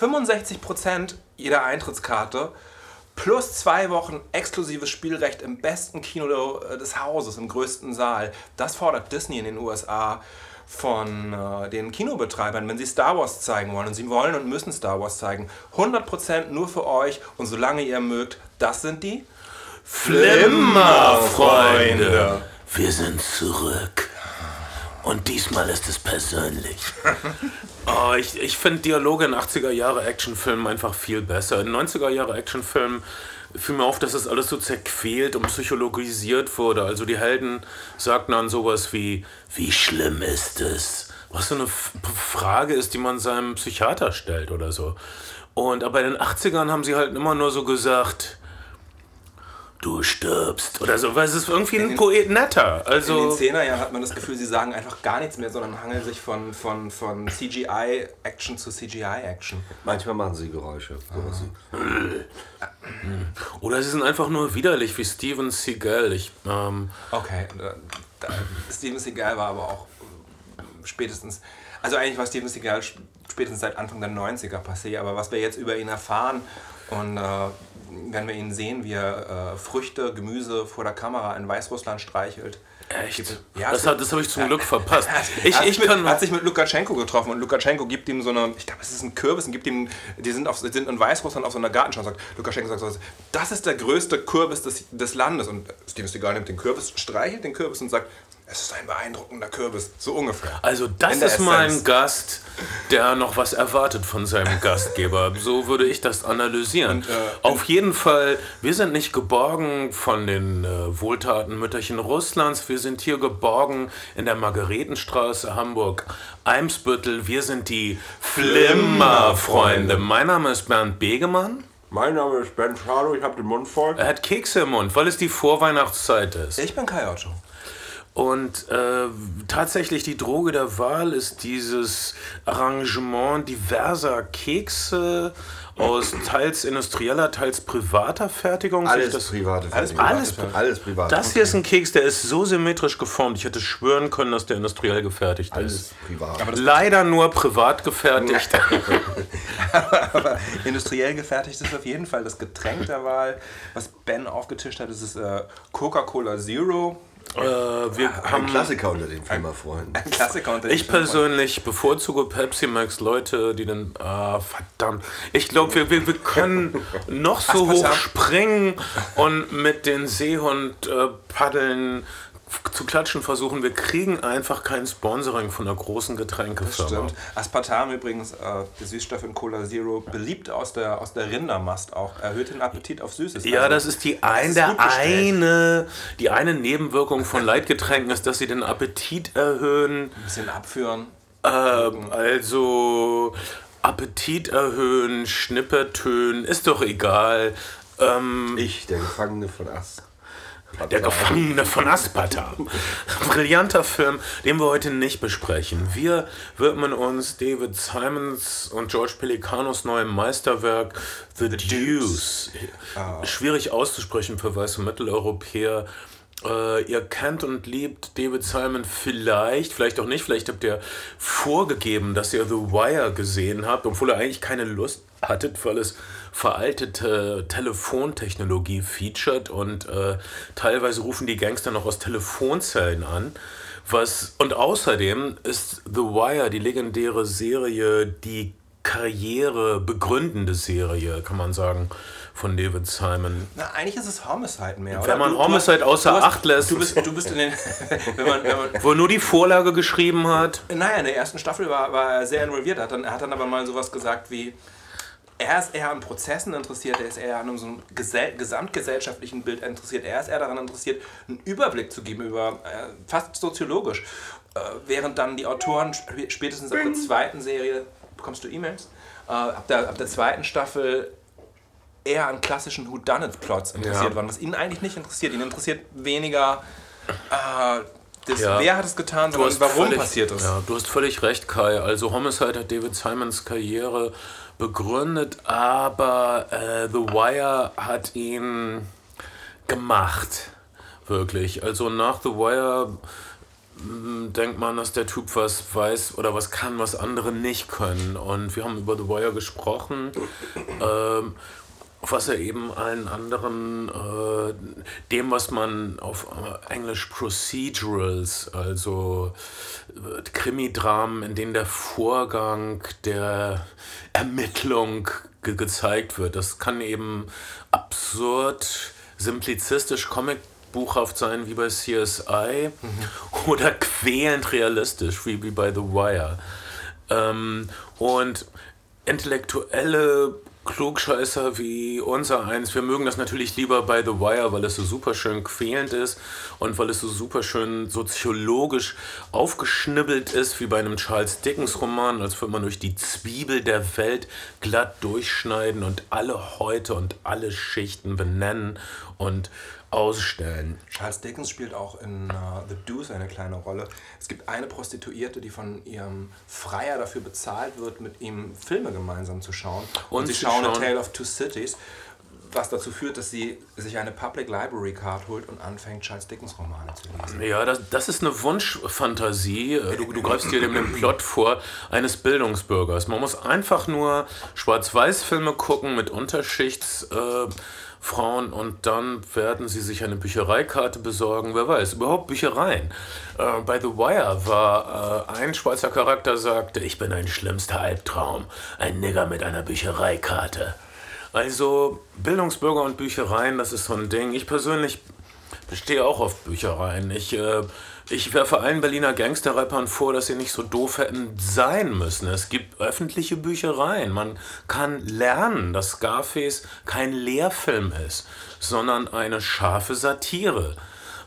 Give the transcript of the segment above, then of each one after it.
65% jeder Eintrittskarte plus zwei Wochen exklusives Spielrecht im besten Kino äh, des Hauses, im größten Saal. Das fordert Disney in den USA von äh, den Kinobetreibern, wenn sie Star Wars zeigen wollen. Und sie wollen und müssen Star Wars zeigen. 100% nur für euch und solange ihr mögt. Das sind die Flimmerfreunde. Wir sind zurück. Und diesmal ist es persönlich. oh, ich ich finde Dialoge in 80er Jahre Actionfilmen einfach viel besser. In 90er Jahre Actionfilmen fiel mir auf, dass das alles so zerquält und psychologisiert wurde. Also die Helden sagten dann sowas wie, wie schlimm ist es? Was so eine F Frage ist, die man seinem Psychiater stellt oder so. Und aber in den 80ern haben sie halt immer nur so gesagt, du stirbst oder so, weil es ist irgendwie ein Poet netter. Also in den 10er Jahren hat man das Gefühl, sie sagen einfach gar nichts mehr, sondern hangeln sich von, von, von CGI-Action zu CGI-Action. Manchmal machen sie Geräusche. Ah. Oder sie sind einfach nur widerlich wie Steven Seagal. Ich, ähm, okay, da, da, Steven Seagal war aber auch spätestens, also eigentlich war Steven Seagal spätestens seit Anfang der 90er passé, aber was wir jetzt über ihn erfahren und äh, wenn wir ihn sehen, wie er äh, Früchte, Gemüse vor der Kamera in Weißrussland streichelt. Echt? Ja, das, das habe ich zum Glück verpasst. ich, hat, ich mit, hat sich mit Lukaschenko getroffen und Lukaschenko gibt ihm so eine, ich glaube, es ist ein Kürbis und gibt ihm, die sind, auf, sind in Weißrussland auf so einer Gartenschau und sagt, Lukaschenko sagt so, das ist der größte Kürbis des, des Landes. Und Steven Seagal nimmt den Kürbis, streichelt den Kürbis und sagt, es ist ein beeindruckender Kürbis, so ungefähr. Also das ist mal ein Gast, der noch was erwartet von seinem Gastgeber. So würde ich das analysieren. Und, äh, Auf jeden Fall, wir sind nicht geborgen von den äh, wohltaten Mütterchen Russlands. Wir sind hier geborgen in der Margaretenstraße, Hamburg, Eimsbüttel. Wir sind die Flimmerfreunde. Mein Name ist Bernd Begemann. Mein Name ist Ben Schado, ich habe den Mund voll. Er hat Kekse im Mund, weil es die Vorweihnachtszeit ist. Ich bin Kai Otto. Und äh, tatsächlich die Droge der Wahl ist dieses Arrangement diverser Kekse aus teils industrieller, teils privater Fertigung. Alles das, private Fertigung. Alles, alles, alles privat. Das hier ist ein Keks, der ist so symmetrisch geformt. Ich hätte schwören können, dass der industriell gefertigt alles ist. Privat. Leider nur privat gefertigt. aber, aber, industriell gefertigt ist auf jeden Fall das Getränk der Wahl. Was Ben aufgetischt hat, ist es äh, Coca-Cola Zero äh, wir ein haben Klassiker unter den Filmerfreunden. Ein Klassiker unter den Ich persönlich bevorzuge Pepsi Max Leute, die dann. Ah, verdammt. Ich glaube, wir, wir, wir können noch so hoch springen und mit den Seehund äh, paddeln zu klatschen versuchen. Wir kriegen einfach kein Sponsoring von einer großen Getränkefirma. Das stimmt. Aspartam übrigens, äh, der Süßstoff in Cola Zero, beliebt aus der, aus der Rindermast auch. Erhöht den Appetit auf Süßes. Ja, also, das ist die, ein, ist der eine, die eine Nebenwirkung von Leitgetränken ist, dass sie den Appetit erhöhen. Ein bisschen abführen. Äh, also Appetit erhöhen, Schnippertönen, ist doch egal. Ähm, ich, der Gefangene von Ast. Der Gefangene von Aspartam. Brillanter Film, den wir heute nicht besprechen. Wir widmen uns David Simons und George Pelicanos neuem Meisterwerk The, The Deuce. Oh. Schwierig auszusprechen für weiße Mitteleuropäer. Äh, ihr kennt und liebt David Simon vielleicht, vielleicht auch nicht, vielleicht habt ihr vorgegeben, dass ihr The Wire gesehen habt, obwohl er eigentlich keine Lust hattet, weil es veraltete Telefontechnologie featured und äh, teilweise rufen die Gangster noch aus Telefonzellen an. Was, und außerdem ist The Wire, die legendäre Serie, die Karriere begründende Serie, kann man sagen, von David Simon. Na, eigentlich ist es Homicide mehr, Wenn man du, Homicide außer hast, Acht lässt. Du bist, du bist in den. wenn man, wenn man, wo nur die Vorlage geschrieben hat. Naja, in der ersten Staffel war, war er sehr involviert. Er hat, dann, er hat dann aber mal sowas gesagt wie er ist eher an Prozessen interessiert, er ist eher an so einem gesamtgesellschaftlichen Bild interessiert, er ist eher daran interessiert, einen Überblick zu geben über, äh, fast soziologisch, äh, während dann die Autoren spätestens ab der zweiten Serie, bekommst du E-Mails, äh, ab, der, ab der zweiten Staffel eher an klassischen Whodunit-Plots interessiert ja. waren, was ihn eigentlich nicht interessiert. Ihn interessiert weniger äh, das, ja. wer hat es getan, sondern warum völlig, passiert es. Ja, du hast völlig recht, Kai. Also Homicide hat David Simons Karriere begründet, aber äh, The Wire hat ihn gemacht. Wirklich. Also nach The Wire denkt man, dass der Typ was weiß oder was kann, was andere nicht können. Und wir haben über The Wire gesprochen. Ähm, was er eben allen anderen, äh, dem, was man auf Englisch Procedurals, also äh, Krimidramen, in denen der Vorgang der Ermittlung ge gezeigt wird, das kann eben absurd, simplizistisch, comicbuchhaft sein, wie bei CSI, mhm. oder quälend realistisch, wie, wie bei The Wire. Ähm, und intellektuelle Klugscheißer wie unser eins, wir mögen das natürlich lieber bei The Wire, weil es so super schön quälend ist und weil es so super schön soziologisch aufgeschnibbelt ist, wie bei einem Charles Dickens Roman, als würde man durch die Zwiebel der Welt glatt durchschneiden und alle Häute und alle Schichten benennen und ausstellen. Charles Dickens spielt auch in uh, The Deuce eine kleine Rolle. Es gibt eine Prostituierte, die von ihrem Freier dafür bezahlt wird, mit ihm Filme gemeinsam zu schauen. Und, und sie schauen A Tale of Two Cities, was dazu führt, dass sie sich eine Public Library Card holt und anfängt, Charles Dickens Romane zu lesen. Ja, das, das ist eine Wunschfantasie. Du, du greifst dir dem Plot vor eines Bildungsbürgers. Man muss einfach nur Schwarz-Weiß-Filme gucken mit Unterschichts... Äh, Frauen und dann werden sie sich eine Büchereikarte besorgen. Wer weiß, überhaupt Büchereien. Äh, bei The Wire war äh, ein Schweizer Charakter sagte, ich bin ein schlimmster Albtraum, ein Nigger mit einer Büchereikarte. Also Bildungsbürger und Büchereien, das ist so ein Ding. Ich persönlich stehe auch auf Büchereien. Ich äh, ich werfe allen Berliner Gangsterrappern vor, dass sie nicht so doof hätten sein müssen. Es gibt öffentliche Büchereien. Man kann lernen, dass Scarface kein Lehrfilm ist, sondern eine scharfe Satire.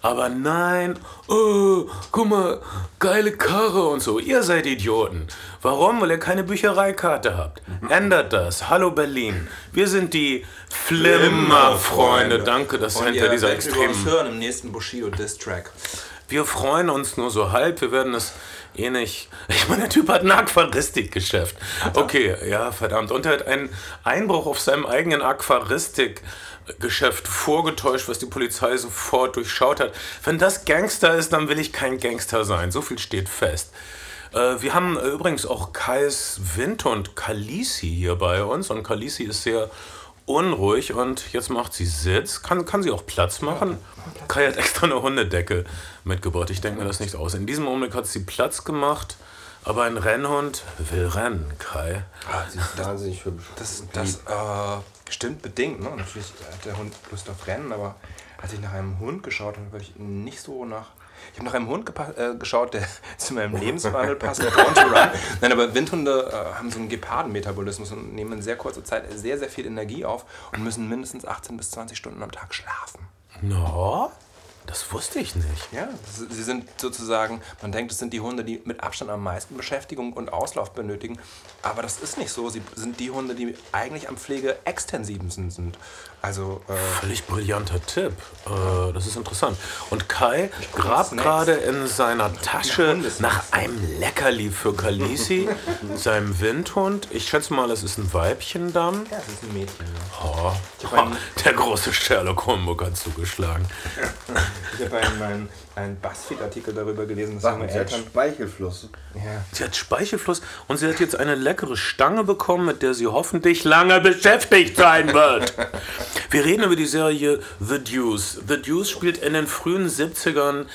Aber nein, oh, guck mal, geile Karre und so. Ihr seid Idioten. Warum? Weil ihr keine Büchereikarte habt. Ändert das. Hallo Berlin. Wir sind die Flimmer-Freunde. Danke, dass ihr hinter dieser extremen... hören im nächsten Bushido-Diss-Track. Wir freuen uns nur so halb. Wir werden es eh nicht. Ich meine, der Typ hat ein Aquaristikgeschäft. Okay, ja, verdammt. Und er hat einen Einbruch auf seinem eigenen Aquaristikgeschäft vorgetäuscht, was die Polizei sofort durchschaut hat. Wenn das Gangster ist, dann will ich kein Gangster sein. So viel steht fest. Äh, wir haben übrigens auch Kais Winter und Kalisi hier bei uns. Und Kalisi ist sehr unruhig und jetzt macht sie Sitz. Kann, kann sie auch Platz machen? Kai hat extra eine Hundedecke mitgebracht. Ich denke mir das nicht aus. In diesem Augenblick hat sie Platz gemacht, aber ein Rennhund will rennen, Kai. Ah, sie ist wahnsinnig hübsch. Das, das äh, stimmt bedingt. Ne? Natürlich hat der Hund Lust auf Rennen, aber als ich nach einem Hund geschaut habe, habe ich nicht so nach ich habe nach einem Hund äh, geschaut, der zu meinem Lebenswandel passt. Nein, aber Windhunde äh, haben so einen Gepardenmetabolismus und nehmen in sehr kurzer Zeit sehr, sehr viel Energie auf und müssen mindestens 18 bis 20 Stunden am Tag schlafen. No? Das wusste ich nicht. Ja, sie sind sozusagen, man denkt, es sind die Hunde, die mit Abstand am meisten Beschäftigung und Auslauf benötigen. Aber das ist nicht so. Sie sind die Hunde, die eigentlich am pflegeextensivsten sind. Also, äh Völlig brillanter Tipp. Äh, das ist interessant. Und Kai grabt gerade in seiner Tasche nach einem Leckerli für Kalisi, seinem Windhund. Ich schätze mal, es ist ein Weibchen dann. Ja, es ist ein Mädchen. Oh, oh, der große Sherlock Holmes hat zugeschlagen. Ich habe einen, einen, einen Buzzfeed-Artikel darüber gelesen, dass junge Eltern... Speichelfluss. Ja. Sie hat Speichelfluss und sie hat jetzt eine leckere Stange bekommen, mit der sie hoffentlich lange beschäftigt sein wird. Wir reden über die Serie The Deuce. The Deuce spielt in den frühen 70ern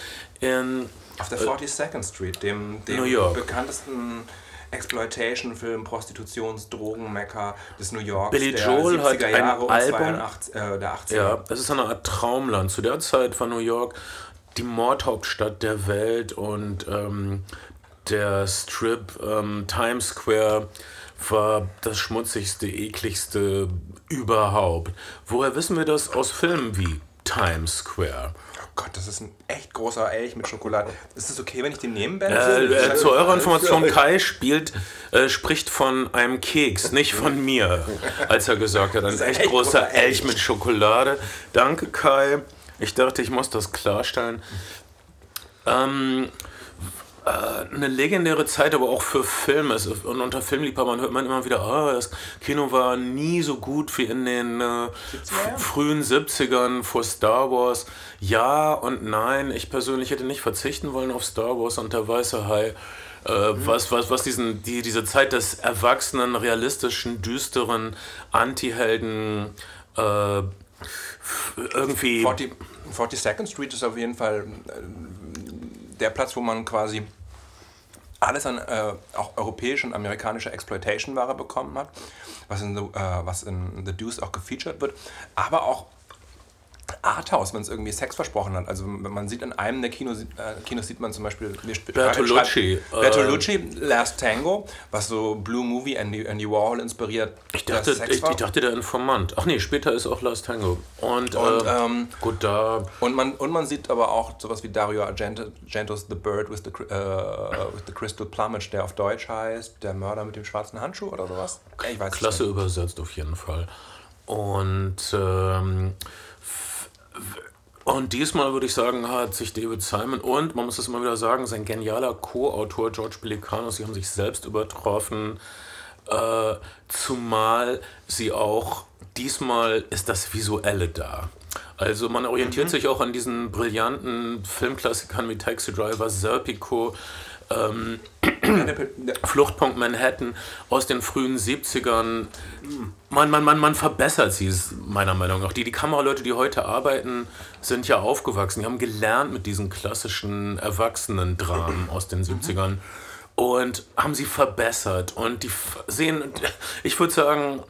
in... Auf der 42nd äh, Street, dem, dem New York. bekanntesten Exploitation-Film, Prostitutions-, Drogenmecker des New Yorks Billy Joel hat ein Jahre Album, 82, äh, der 80er. Ja, das ist eine Art Traumland. Zu der Zeit war New York die Mordhauptstadt der Welt und ähm, der Strip ähm, Times Square war das schmutzigste, ekligste überhaupt. Woher wissen wir das aus Filmen wie Times Square? Gott, das ist ein echt großer Elch mit Schokolade. Ist es okay, wenn ich den nehmen, Ben? Äh, äh, zu eurer Information, Kai spielt, äh, spricht von einem Keks, nicht von mir, als er gesagt hat, ein echt, echt großer Elch. Elch mit Schokolade. Danke, Kai. Ich dachte, ich muss das klarstellen. Ähm, äh, eine legendäre Zeit, aber auch für Filme. Es- Und unter Filmliebhabern hört man immer wieder, ah, das Kino war nie so gut wie in den äh, frühen 70ern vor Star Wars. Ja und nein. Ich persönlich hätte nicht verzichten wollen auf Star Wars und der Weiße Hai. Äh, was, was, was diesen, die, diese Zeit des erwachsenen, realistischen, düsteren Anti-Helden äh, irgendwie. 40, 42nd Street ist auf jeden Fall äh, der Platz, wo man quasi alles an äh, auch europäische und amerikanische Exploitation-Ware bekommen hat, was in, The, äh, was in The Deuce auch gefeatured wird, aber auch Arthouse, wenn es irgendwie Sex versprochen hat. Also man sieht in einem der Kinos, äh, Kinos sieht man zum Beispiel Bertolucci, schreiben- Bertolucci, Last Tango, was so Blue Movie, Andy, Andy Warhol inspiriert. Ich dachte, ich, ich dachte, der Informant. Ach nee, später ist auch Last Tango. Und, Und, äh, ähm, gut, da. Und man, und man sieht aber auch sowas wie Dario Argento, Argentos The Bird with the, äh, with the Crystal Plumage, der auf Deutsch heißt Der Mörder mit dem schwarzen Handschuh oder sowas. Ich weiß Klasse übersetzt auf jeden Fall. Und, ähm, und diesmal würde ich sagen, hat sich David Simon und, man muss es immer wieder sagen, sein genialer Co-Autor George Pelicanos, sie haben sich selbst übertroffen. Äh, zumal sie auch, diesmal ist das Visuelle da. Also man orientiert sich auch an diesen brillanten Filmklassikern wie Taxi Driver, Serpico, ähm, Fluchtpunkt Manhattan aus den frühen 70ern. Man, man, man, man verbessert sie, meiner Meinung nach. Die, die Kameraleute, die heute arbeiten, sind ja aufgewachsen. Die haben gelernt mit diesen klassischen Erwachsenen-Dramen aus den 70ern und haben sie verbessert. Und die sehen, ich würde sagen,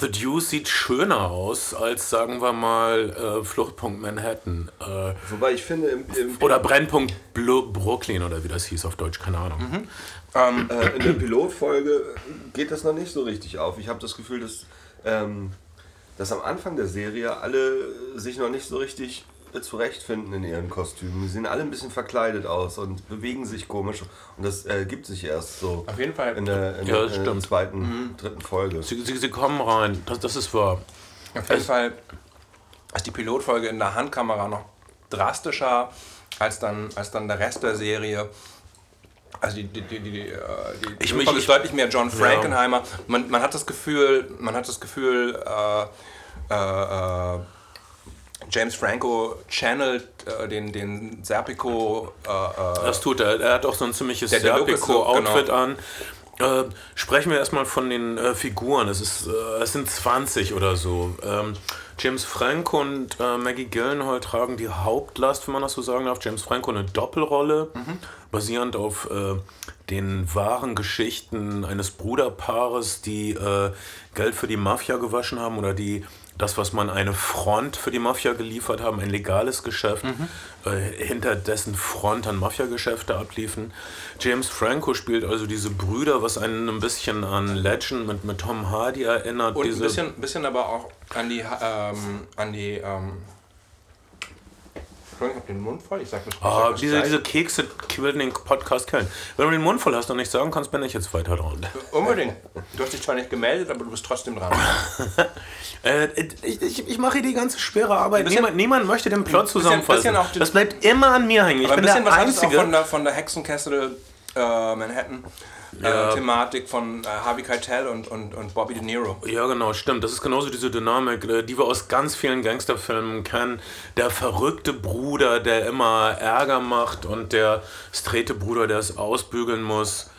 The Deuce sieht schöner aus als, sagen wir mal, äh, Fluchtpunkt Manhattan. Äh, Wobei ich finde, im, im, oder Brennpunkt Blu Brooklyn oder wie das hieß auf Deutsch, keine Ahnung. äh, in der Pilotfolge geht das noch nicht so richtig auf. Ich habe das Gefühl, dass, ähm, dass am Anfang der Serie alle sich noch nicht so richtig zurechtfinden in ihren Kostümen. Die sehen alle ein bisschen verkleidet aus und bewegen sich komisch. Und das äh, gibt sich erst so Auf jeden Fall. in der, in Ja, der, das in der zweiten, dritten Folge. Sie, sie, sie kommen rein, das, das ist wahr. Auf jeden Fall ist die Pilotfolge in der Handkamera noch drastischer als dann, als dann der Rest der Serie. Also die, die, die, die, die, äh, die Ich- Pilotfolge ich- ist deutlich mehr John Frankenheimer. Man, man hat das Gefühl, man hat das Gefühl, äh, äh, äh, James Franco channelt äh, den, den Serpico äh, äh, Das tut er. Er hat auch so ein ziemliches Serpico-Outfit genau. an. Äh, sprechen wir erstmal von den äh, Figuren. Es, ist, äh, es sind 20 oder so. Ähm, James Franco und äh, Maggie Gyllenhaal tragen die Hauptlast, wenn man das so sagen darf. James Franco eine Doppelrolle, basierend auf äh, den wahren Geschichten eines Bruderpaares, die Geld für die Mafia gewaschen haben oder die das, was man eine Front für die Mafia geliefert haben, ein legales Geschäft, äh, hinter dessen Front dann Mafia-Geschäfte abliefen. James Franco spielt also diese Brüder, was einen ein bisschen an Legend mit, mit Tom Hardy erinnert. und ein bisschen, bisschen aber auch an die, ähm, an die ähm, Ich hab den Mund voll, ich sag ich Ah, das diese, gleich. diese Kekse quillen den Podcast kennen. Wenn du den Mund voll hast und nicht sagen kannst, bin ich jetzt weiter dran. Unbedingt. Du hast dich zwar nicht gemeldet, aber du bist trotzdem dran. Äh, ich, ich, ich mache hier die ganze schwere Arbeit. bisschen- niemand, niemand möchte den Plot bisschen- zusammenfassen. bisschen den- das bleibt immer an mir hängen. Ich Aber ein bin der bisschen hat auch Einzige. von der, von der Hexenkessel äh, Manhattan Ja. äh, Thematik von äh, Harvey Keitel und, und, und Bobby De Niro. Ja, genau, stimmt. Das ist genauso diese Dynamik, äh, die wir aus ganz vielen Gangsterfilmen kennen. Der verrückte Bruder, der immer Ärger macht und der straighte Bruder, der es ausbügeln muss.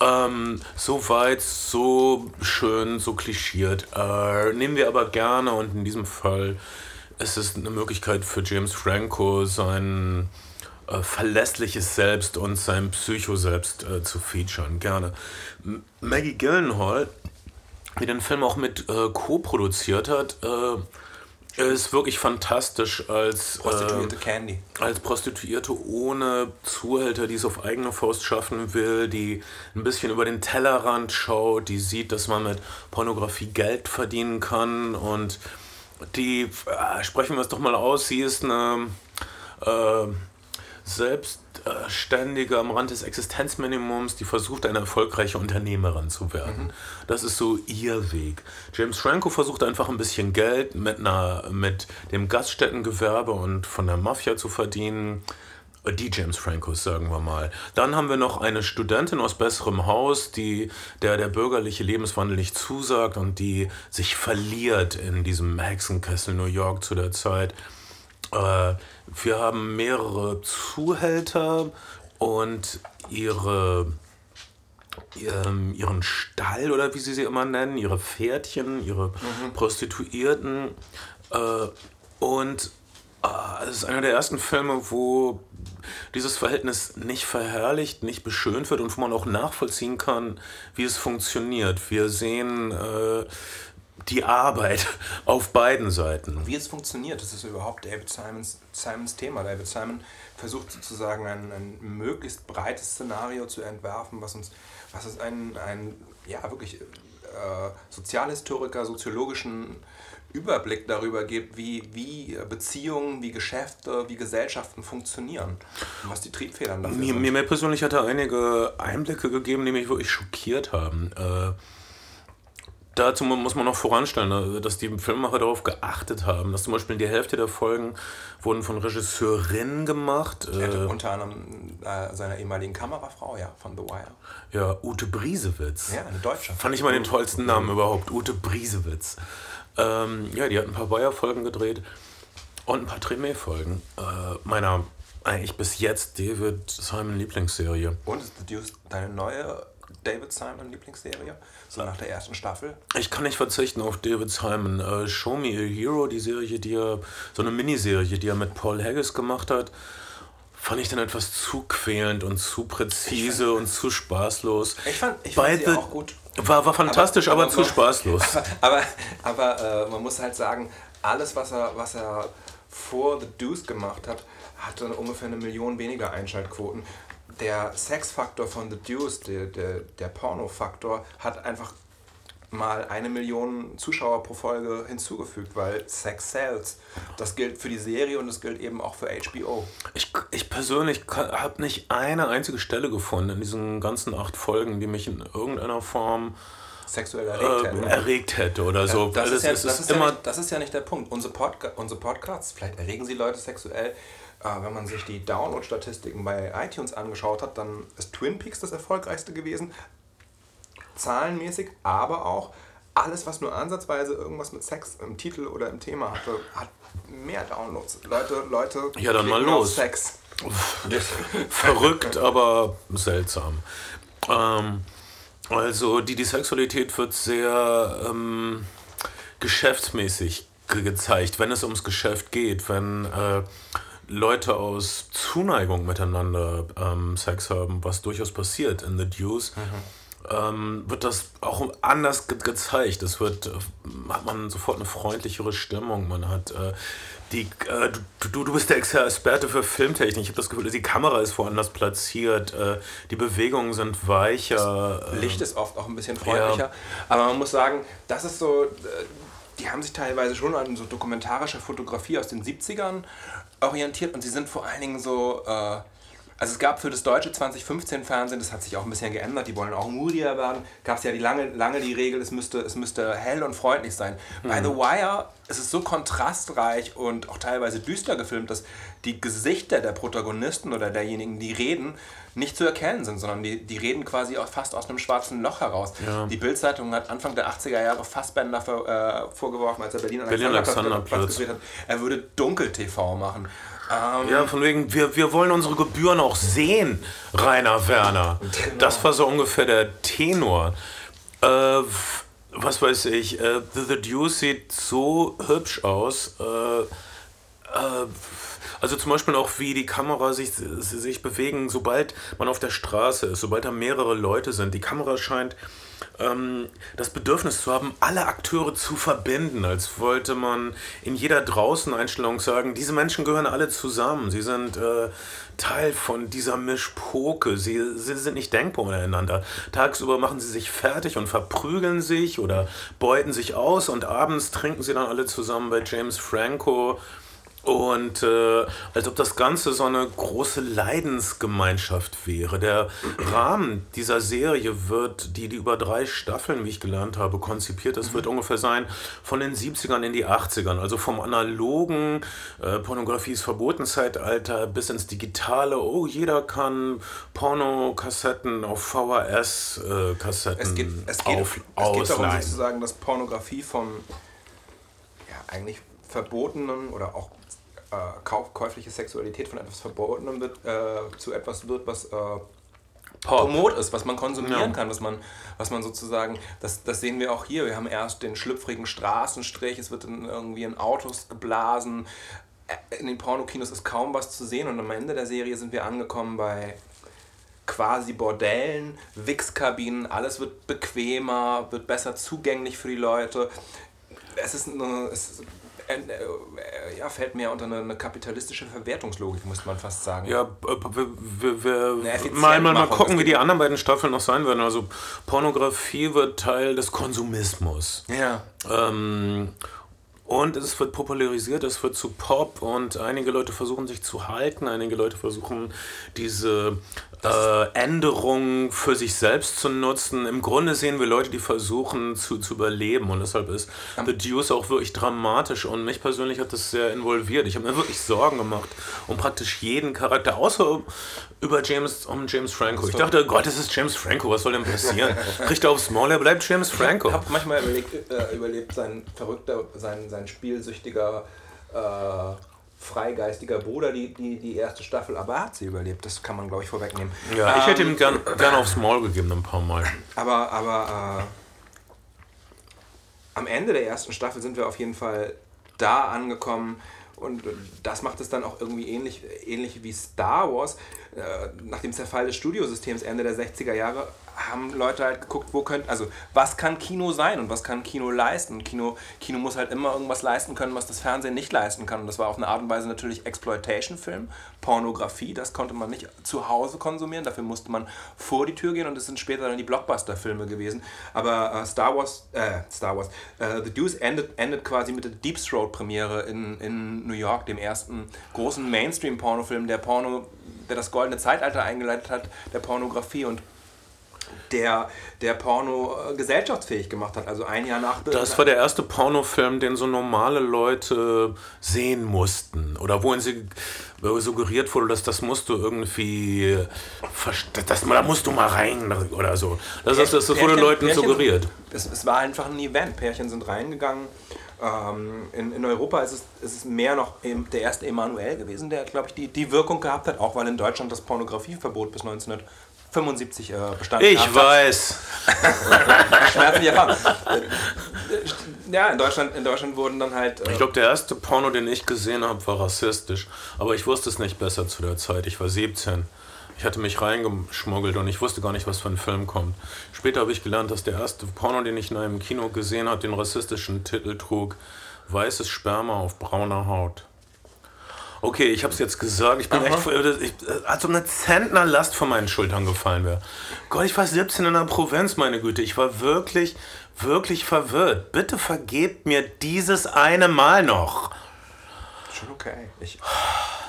Ähm, so weit, so schön, so klischiert. Äh, nehmen wir aber gerne und in diesem Fall ist es eine Möglichkeit für James Franco, sein äh, verlässliches Selbst und sein Psycho-Selbst äh, zu featuren. Gerne. Maggie Gyllenhaal, die den Film auch mit äh, co-produziert hat, äh, ist wirklich fantastisch als Prostituierte äh, Candy. als Prostituierte ohne Zuhälter, die es auf eigene Faust schaffen will, die ein bisschen über den Tellerrand schaut, die sieht, dass man mit Pornografie Geld verdienen kann und die, äh, sprechen wir es doch mal aus, sie ist eine äh, Selbstständige am Rand des Existenzminimums, die versucht, eine erfolgreiche Unternehmerin zu werden. Das ist so ihr Weg. James Franco versucht einfach ein bisschen Geld mit, einer, mit dem Gaststättengewerbe und von der Mafia zu verdienen. Die James Francos, sagen wir mal. Dann haben wir noch eine Studentin aus besserem Haus, die der der bürgerliche Lebenswandel nicht zusagt und die sich verliert in diesem Hexenkessel New York zu der Zeit. Äh, wir haben mehrere Zuhälter und ihre ihrem, ihren Stall oder wie sie sie immer nennen, ihre Pferdchen, ihre Prostituierten. Äh, und äh, es ist einer der ersten Filme, wo dieses Verhältnis nicht verherrlicht, nicht beschönt wird und wo man auch nachvollziehen kann, wie es funktioniert. Wir sehen äh, die Arbeit auf beiden Seiten. Wie es funktioniert, das ist überhaupt David Simons, Simons Thema. David Simon versucht sozusagen ein, ein möglichst breites Szenario zu entwerfen, was uns, was es einen, einen ja, wirklich äh, Sozialhistoriker, soziologischen Überblick darüber gibt, wie, wie Beziehungen, wie Geschäfte, wie Gesellschaften funktionieren und was die Triebfedern dafür Mir, sind. mir, mir persönlich hat er einige Einblicke gegeben, die mich wirklich schockiert haben. Äh, dazu mu- muss man noch voranstellen, äh, dass die Filmemacher darauf geachtet haben, dass zum Beispiel die Hälfte der Folgen wurden von Regisseurinnen gemacht. Äh, unter anderem äh, seiner ehemaligen Kamerafrau, ja, von The Wire. ja, Ute Briesewitz. Ja, eine Deutsche. Fand ich mal den tollsten Namen überhaupt, Ute Briesewitz. Ähm, ja, die hat ein paar Bayer-Folgen gedreht und ein paar Tremé-Folgen. Äh, meiner eigentlich bis jetzt David Simon Lieblingsserie. Und ist deine neue David Simon Lieblingsserie? So nach der ersten Staffel? Ich kann nicht verzichten auf David Simon. Äh, Show Me a Hero, die Serie, die er, so eine Miniserie, die er mit Paul Haggis gemacht hat, fand ich dann etwas zu quälend und zu präzise und zu spaßlos. Ich fand, ich fand sie The- auch gut. War, war fantastisch, aber, zu so- spaßlos. Aber, aber äh, man muss halt sagen, alles, was er, was er vor The Deuce gemacht hat, hatte ungefähr eine Million weniger Einschaltquoten. Der Sexfaktor von The Deuce, der, der, der Porno-Faktor, hat einfach mal eine Million Zuschauer pro Folge hinzugefügt, weil Sex sells. Das gilt für die Serie und das gilt eben auch für HBO. Ich, ich persönlich habe nicht eine einzige Stelle gefunden in diesen ganzen acht Folgen, die mich in irgendeiner Form Sexuell erregt äh, hätten. erregt hätte oder so. Das, ist ja, es das, ist ist ja immer nicht, das ist ja nicht der Punkt. Unsere, Podca unsere Podcasts, vielleicht erregen sie Leute sexuell. Äh, wenn man sich die Download-Statistiken bei iTunes angeschaut hat, dann ist Twin Peaks das erfolgreichste gewesen. Zahlenmäßig, aber auch alles, was nur ansatzweise irgendwas mit Sex im Titel oder im Thema hatte, hat mehr Downloads. Leute, Leute, Ja, dann mal los. Sex. verrückt, aber seltsam. Ähm, also die, die Sexualität wird sehr ähm, geschäftsmäßig ge gezeigt, wenn es ums Geschäft geht, wenn äh, Leute aus Zuneigung miteinander ähm, Sex haben, was durchaus passiert in The Deuce. Ähm, wird das auch anders ge gezeigt. Es wird, äh, hat man sofort eine freundlichere Stimmung. Man hat äh, die, äh, du, du, bist der Experte für Filmtechnik. Ich habe das Gefühl, die Kamera ist woanders platziert. Äh, die Bewegungen sind weicher. äh, Licht ist oft auch ein bisschen freundlicher. Aber man muss sagen, das ist so, äh, die haben sich teilweise schon an so dokumentarischer Fotografie aus den 70ern orientiert und sie sind vor allen Dingen so, äh, also es gab für das deutsche 2015 Fernsehen, das hat sich auch ein bisschen geändert, die wollen auch moodier werden, gab es ja die lange, lange die Regel, es müsste, es müsste hell und freundlich sein. Bei The Wire ist es so kontrastreich und auch teilweise düster gefilmt, dass die Gesichter der Protagonisten oder derjenigen, die reden, nicht zu erkennen sind, sondern die, die reden quasi auch fast aus einem schwarzen Loch heraus. Die Bildzeitung hat Anfang der 80er Jahre Fassbender vor, äh, vorgeworfen, als er Berlin Berlin Alexanderplatz Alexanderplatz. gedreht hat, er würde Dunkel-TV machen. Ähm, Ja, von wegen, wir, wir wollen unsere Gebühren auch sehen, Rainer Werner. Das war so ungefähr der Tenor. Äh, was weiß ich, äh, The, The Deuce sieht so hübsch aus. Äh, äh, also zum Beispiel auch, wie die Kamera sich, sich bewegen, sobald man auf der Straße ist, sobald da mehrere Leute sind. Die Kamera scheint das Bedürfnis zu haben, alle Akteure zu verbinden, als wollte man in jeder Draußeneinstellung sagen, diese Menschen gehören alle zusammen. Sie sind äh, Teil von dieser Mischpoke. Sie, sie sind nicht denkbar untereinander. Tagsüber machen sie sich fertig und verprügeln sich oder beuten sich aus und abends trinken sie dann alle zusammen bei James Franco Und äh, als ob das Ganze so eine große Leidensgemeinschaft wäre. Der Rahmen dieser Serie wird, die, die über drei Staffeln, wie ich gelernt habe, konzipiert ist, wird ungefähr sein von den 70ern in die 80ern. Also vom analogen äh, Pornografie ist verboten Zeitalter bis ins digitale. Oh, jeder kann Pornokassetten auf VHS-Kassetten Es geht, es geht, auf, es geht darum sozusagen, dass Pornografie vom ja, eigentlich verbotenen oder auch äh, kauf, käufliche Sexualität von etwas Verbotenem wird, äh, zu etwas wird, was äh, Pomot ist, was man konsumieren Ja. kann, was man, was man sozusagen, das, das sehen wir auch hier. Wir haben erst den schlüpfrigen Straßenstrich, es wird in, irgendwie in Autos geblasen. Äh, In den Pornokinos ist kaum was zu sehen und am Ende der Serie sind wir angekommen bei quasi Bordellen, Wichskabinen, alles wird bequemer, wird besser zugänglich für die Leute. Es ist eine, es ja, fällt mehr unter eine, eine kapitalistische Verwertungslogik, muss man fast sagen. Ja, äh, wir, wir, mal, mal, mal gucken, wie die- die anderen beiden Staffeln noch sein werden. Also Pornografie wird Teil des Konsumismus. Ja. Ähm, und es wird popularisiert, es wird zu Pop und einige Leute versuchen sich zu halten, einige Leute versuchen diese äh, Änderung für sich selbst zu nutzen. Im Grunde sehen wir Leute, die versuchen zu, zu überleben und deshalb ist The Deuce auch wirklich dramatisch und mich persönlich hat das sehr involviert. Ich habe mir wirklich Sorgen gemacht um praktisch jeden Charakter, außer über James, um James Franco. Ich dachte, Gott, es ist James Franco, was soll denn passieren? Kriegt er aufs Maul, er bleibt James Franco. Ich habe manchmal überlegt, äh, überlebt sein verrückter, sein, sein spielsüchtiger, äh, freigeistiger Bruder die, die, die erste Staffel, aber er hat sie überlebt. Das kann man, glaube ich, vorwegnehmen. Ja, ich Ähm, hätte ihm gern, gern aufs Maul gegeben ein paar Mal. Aber, aber äh, am Ende der ersten Staffel sind wir auf jeden Fall da angekommen und das macht es dann auch irgendwie ähnlich, ähnlich wie Star Wars. Äh, nach dem Zerfall des Studiosystems Ende der 60er Jahre haben Leute halt geguckt, wo könnt, also was kann Kino sein und was kann Kino leisten? Kino, Kino muss halt immer irgendwas leisten können, was das Fernsehen nicht leisten kann. Und das war auf eine Art und Weise natürlich Exploitation-Film, Pornografie, das konnte man nicht zu Hause konsumieren, dafür musste man vor die Tür gehen und es sind später dann die Blockbuster-Filme gewesen. Aber äh, Star Wars, äh, Star Wars, äh, The Deuce endet, endet quasi mit der Deep Throat-Premiere in, in New York, dem ersten großen Mainstream-Pornofilm, der Porno, der das goldene Zeitalter eingeleitet hat, der Pornografie und der, der Porno äh, gesellschaftsfähig gemacht hat. Also ein Jahr nach Das war der erste Pornofilm, den so normale Leute sehen mussten. Oder wo sie suggeriert wurde, dass das musst du irgendwie. verst- Das, da musst du mal rein oder so. Das, ist, das, das wurde Pärchen- Leuten Pärchen- suggeriert. Es, es war einfach ein Event. Pärchen sind reingegangen. Ähm, in, in Europa ist es, ist es mehr noch eben der erste Emanuel gewesen, der, glaube ich, die, die Wirkung gehabt hat, auch weil in Deutschland das Pornografieverbot bis 1975 äh, bestand. Ich weiß. Schmerzliche Erfahrung. Äh, Ja, in Deutschland, in Deutschland wurden dann halt. Äh, Ich glaube, der erste Porno, den ich gesehen habe, war rassistisch. Aber ich wusste es nicht besser zu der Zeit. Ich war 17. Ich hatte mich reingeschmuggelt und ich wusste gar nicht, was für ein Film kommt. Später habe ich gelernt, dass der erste Porno, den ich in einem Kino gesehen habe, den rassistischen Titel trug: Weißes Sperma auf brauner Haut. Okay, ich habe es jetzt gesagt. Ich bin echt, ich, als ob eine Zentnerlast von meinen Schultern gefallen wäre. Gott, ich war 17 in der Provinz, meine Güte. Ich war wirklich, wirklich verwirrt. Bitte vergebt mir dieses eine Mal noch. schon okay. Ich, schon okay.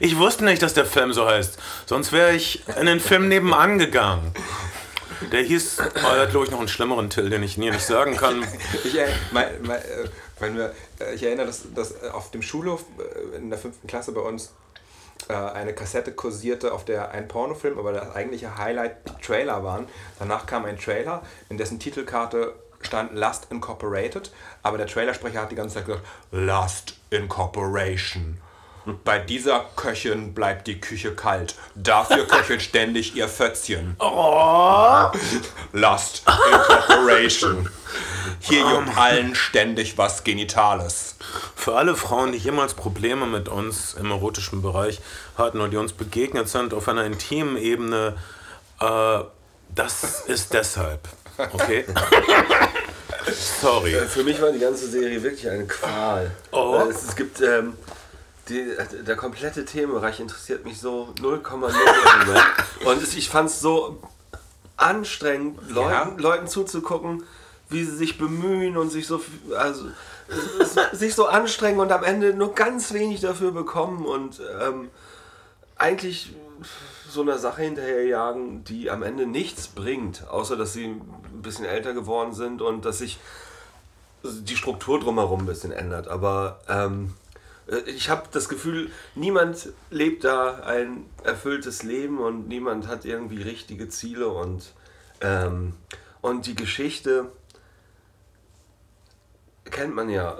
Ich wusste nicht, dass der Film so heißt. Sonst wäre ich in den Film nebenan gegangen. Der hieß, oh, er hat glaube ich noch einen schlimmeren Titel, den ich nie nicht sagen kann. Ich, äh, mein, mein, äh, wenn wir, äh, ich erinnere, dass, dass äh, auf dem Schulhof in der fünften Klasse bei uns eine Kassette kursierte, auf der ein Pornofilm, aber das eigentliche Highlight die Trailer waren. Danach kam ein Trailer, in dessen Titelkarte stand Lust Incorporated, aber der Trailersprecher hat die ganze Zeit gesagt, Lust Incorporation. Bei dieser Köchin bleibt die Küche kalt. Dafür köchelt ständig ihr Fötzchen. Lust Incorporation. Hier juckt allen ständig was Genitales. Für alle Frauen, die jemals Probleme mit uns im erotischen Bereich hatten und die uns begegnet sind auf einer intimen Ebene, äh, das ist deshalb. Okay? Sorry. Für mich war die ganze Serie wirklich eine Qual. Oh. Es, es gibt ähm, die, der komplette Themenbereich interessiert mich so 0,0 im Moment. Und ich fand es so anstrengend, Leuten, Ja. Leuten zuzugucken, wie sie sich bemühen und sich so, also, sich so anstrengen und am Ende nur ganz wenig dafür bekommen und ähm, eigentlich so einer Sache hinterherjagen, die am Ende nichts bringt, außer dass sie ein bisschen älter geworden sind und dass sich die Struktur drumherum ein bisschen ändert. Aber ähm, ich habe das Gefühl, niemand lebt da ein erfülltes Leben und niemand hat irgendwie richtige Ziele und, ähm, und die Geschichte kennt man ja,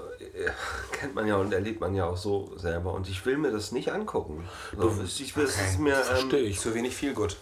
kennt man ja und erlebt man ja auch so selber. Und ich will mir das nicht angucken. So, ich will, okay. mir, ähm, ich. Zu wenig viel gut.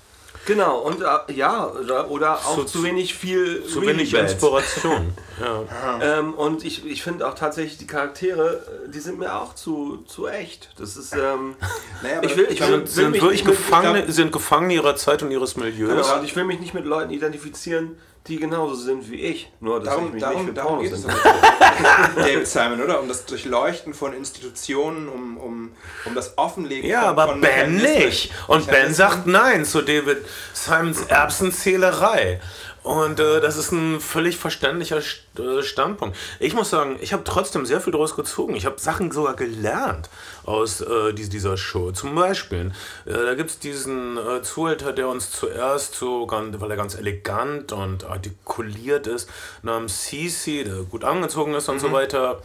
Genau, und äh, ja, oder, oder auch zu, zu, wenig viel. Zu wenig Inspiration. ja. ähm, und ich, ich finde auch tatsächlich die Charaktere, die sind mir auch zu, zu echt. Das ist. Ähm, naja, ich will, ich will, will sind wirklich Gefangene, sind Gefangene ihrer Zeit und ihres Milieus. Genau, und ich will mich nicht mit Leuten identifizieren, die genauso sind wie ich. Nur, dass darum, ich mich darum, nicht darum geht es David Simon, oder? Um das Durchleuchten von Institutionen, um, um, um das Offenlegen ja, von aber von Ben nicht. Und Ben sagt Nein zu David Simons Erbsenzählerei. Und äh, das ist ein völlig verständlicher äh, Standpunkt. Ich muss sagen, ich habe trotzdem sehr viel daraus gezogen. Ich habe Sachen sogar gelernt aus äh, dieser Show. Zum Beispiel, äh, da gibt es diesen äh, Zuhälter, der uns zuerst so, weil er ganz elegant und artikuliert ist, namens Sisi, der gut angezogen ist und mhm. so weiter.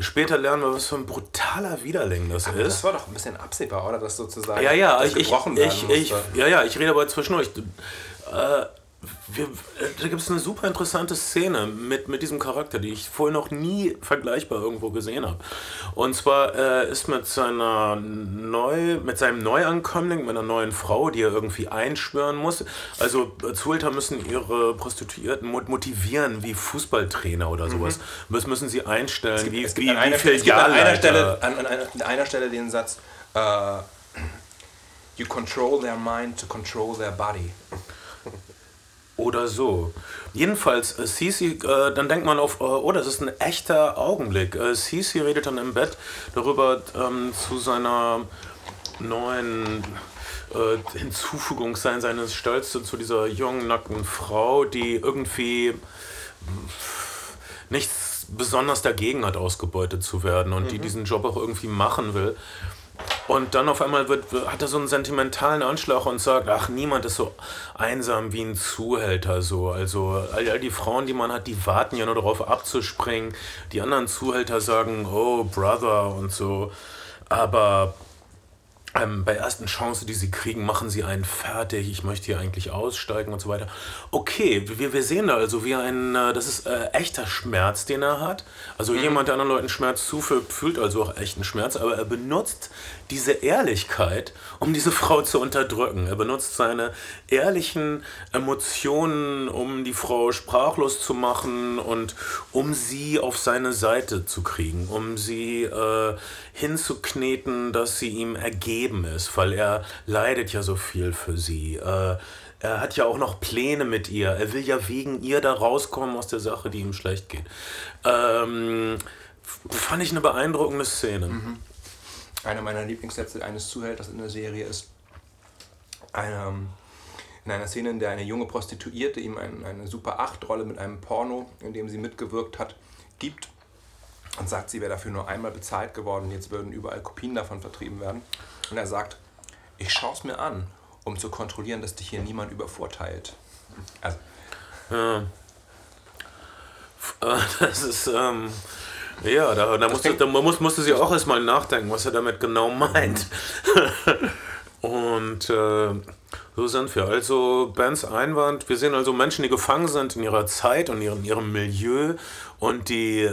Später lernen wir, was für ein brutaler Widerling das aber ist. Das war doch ein bisschen absehbar, oder? Das sozusagen ja, ja, ich, ich, ich, ich, Ja, ja, ich rede aber zwischendurch. Äh, wir, äh, da gibt es eine super interessante Szene mit, mit diesem Charakter, die ich vorher noch nie vergleichbar irgendwo gesehen habe. Und zwar äh, ist mit seiner neu, mit seinem Neuankömmling, mit einer neuen Frau, die er irgendwie einschwören muss. Also Zuhälter müssen ihre Prostituierten motivieren wie Fußballtrainer oder sowas. Mhm. Das müssen sie einstellen, es gibt, wie, es gibt wie, an einer, es gibt an einer Stelle, an, an, an einer Stelle den Satz, uh, You control their mind to control their body. Oder so. Jedenfalls, äh, Sisi, äh, dann denkt man auf, äh, oh, das ist ein echter Augenblick. Äh, Sisi redet dann im Bett darüber ähm, zu seiner neuen äh, Hinzufügung sein, seines Stolzes zu dieser jungen, nackten Frau, die irgendwie nichts besonders dagegen hat, ausgebeutet zu werden und mhm. die diesen Job auch irgendwie machen will. Und dann auf einmal wird, hat er so einen sentimentalen Anschlag und sagt, ach, niemand ist so einsam wie ein Zuhälter. So. Also all, all die Frauen, die man hat, die warten ja nur darauf abzuspringen. Die anderen Zuhälter sagen, oh, Brother und so. Aber ähm, bei ersten Chance, die sie kriegen, machen sie einen fertig, ich möchte hier eigentlich aussteigen und so weiter. Okay, wir, wir sehen da also, wie ein, äh, das ist äh, echter Schmerz, den er hat. Also mhm. jemand, der anderen Leuten Schmerz zufügt, fühlt also auch echten Schmerz, aber er benutzt diese Ehrlichkeit, um diese Frau zu unterdrücken. Er benutzt seine ehrlichen Emotionen, um die Frau sprachlos zu machen und um sie auf seine Seite zu kriegen, um sie äh, hinzukneten, dass sie ihm ergeben ist, weil er leidet ja so viel für sie. Äh, er hat ja auch noch Pläne mit ihr. Er will ja wegen ihr da rauskommen aus der Sache, die ihm schlecht geht. Ähm, fand ich eine beeindruckende Szene. Mhm. Einer meiner Lieblingssätze eines Zuhälters in der Serie ist eine, in einer Szene, in der eine junge Prostituierte ihm ein, eine Super 8-Rolle mit einem Porno, in dem sie mitgewirkt hat, gibt und sagt, sie wäre dafür nur einmal bezahlt geworden, jetzt würden überall Kopien davon vertrieben werden. Und er sagt, ich schaue es mir an, um zu kontrollieren, dass dich hier niemand übervorteilt. Also. Ja. Das ist, ähm, ja, da, da, musste, da muss, musste sie auch erstmal nachdenken, was er damit genau meint. Und äh, so sind wir. Also Bens Einwand, wir sehen also Menschen, die gefangen sind in ihrer Zeit und in ihrem Milieu und die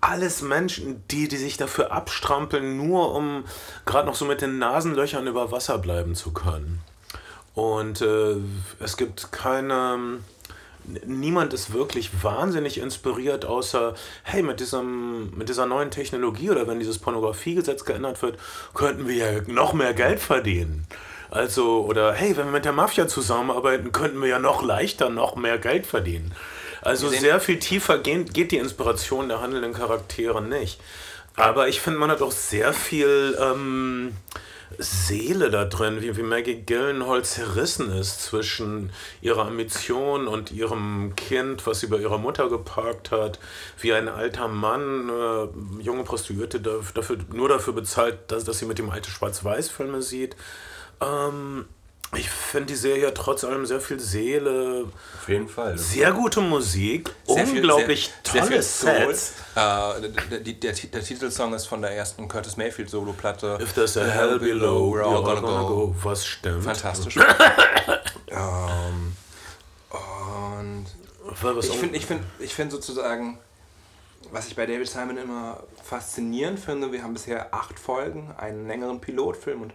alles Menschen, die, die sich dafür abstrampeln, nur um gerade noch so mit den Nasenlöchern über Wasser bleiben zu können. Und äh, es gibt keine niemand ist wirklich wahnsinnig inspiriert, außer, hey, mit, diesem, mit dieser neuen Technologie oder wenn dieses Pornografiegesetz geändert wird, könnten wir ja noch mehr Geld verdienen. Also, oder hey, wenn wir mit der Mafia zusammenarbeiten, könnten wir ja noch leichter noch mehr Geld verdienen. Also sehr viel tiefer geht, geht die Inspiration der handelnden Charaktere nicht. Aber ich finde, man hat auch sehr viel ähm, Seele da drin, wie, wie Maggie Gyllenhaal zerrissen ist zwischen ihrer Ambition und ihrem Kind, was sie bei ihrer Mutter geparkt hat, wie ein alter Mann äh, junge Prostituierte dafür, nur dafür bezahlt, dass, dass sie mit dem alte Schwarz-Weiß-Filme sieht. Ähm, ich finde die Serie trotz allem sehr viel Seele. Auf jeden Fall. Sehr gute Musik, sehr unglaublich viel, sehr, tolle sehr Sets. Äh, der, der, der, Titelsong ist von der ersten Curtis Mayfield Solo-Platte. If there's a hell below, we're all gonna, gonna go. go. Was stimmt. Fantastisch. um, und ich finde ich find, ich find sozusagen, was ich bei David Simon immer faszinierend finde, wir haben bisher acht Folgen, einen längeren Pilotfilm und,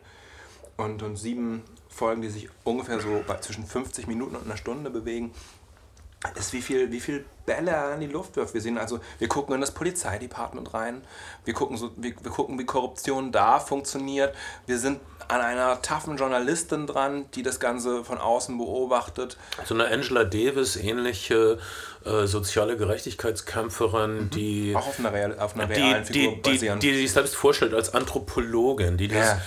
und, und sieben Folgen, die sich ungefähr so bei zwischen 50 Minuten und einer Stunde bewegen, ist, wie viel, wie viel Bälle er in die Luft wirft. Wir sehen also, wir gucken in das Polizeidepartement rein, wir gucken, so, wir, wir gucken, wie Korruption da funktioniert. Wir sind an einer taffen Journalistin dran, die das Ganze von außen beobachtet. So eine Angela Davis ähnliche äh, soziale Gerechtigkeitskämpferin, mhm. die auch auf einer, real, auf einer realen die, Figur die, die, die, sich selbst vorstellt als Anthropologin, die ja.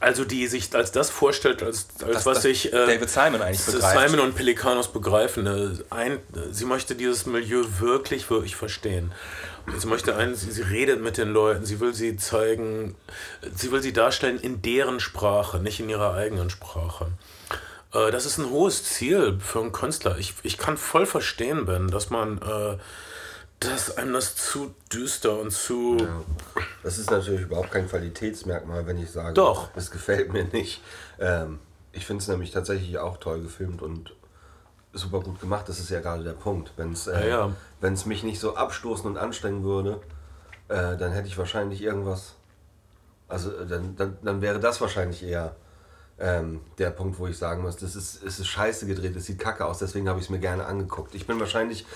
also die sich als das vorstellt, als, als das, was das sich äh, David Simon eigentlich begreift. Simon und Pelikanos begreifen. Äh, ein, sie möchte dieses Milieu wirklich, wirklich verstehen. Sie möchte einen, sie, sie redet mit den Leuten, sie will sie zeigen, sie will sie darstellen in deren Sprache, nicht in ihrer eigenen Sprache. Äh, das ist ein hohes Ziel für einen Künstler. Ich, ich kann voll verstehen, Ben, dass man, äh, dass einem das zu düster und zu. Ja. Das ist natürlich überhaupt kein Qualitätsmerkmal, wenn ich sage, Doch. es gefällt mir nicht. Ähm, ich finde es nämlich tatsächlich auch toll gefilmt und super gut gemacht. Das ist ja gerade der Punkt. Wenn es äh, ja, ja. mich nicht so abstoßen und anstrengen würde, äh, dann hätte ich wahrscheinlich irgendwas. Also äh, dann, dann, dann wäre das wahrscheinlich eher ähm, der Punkt, wo ich sagen muss, das ist, es ist scheiße gedreht, es sieht kacke aus, deswegen habe ich es mir gerne angeguckt. Ich bin wahrscheinlich,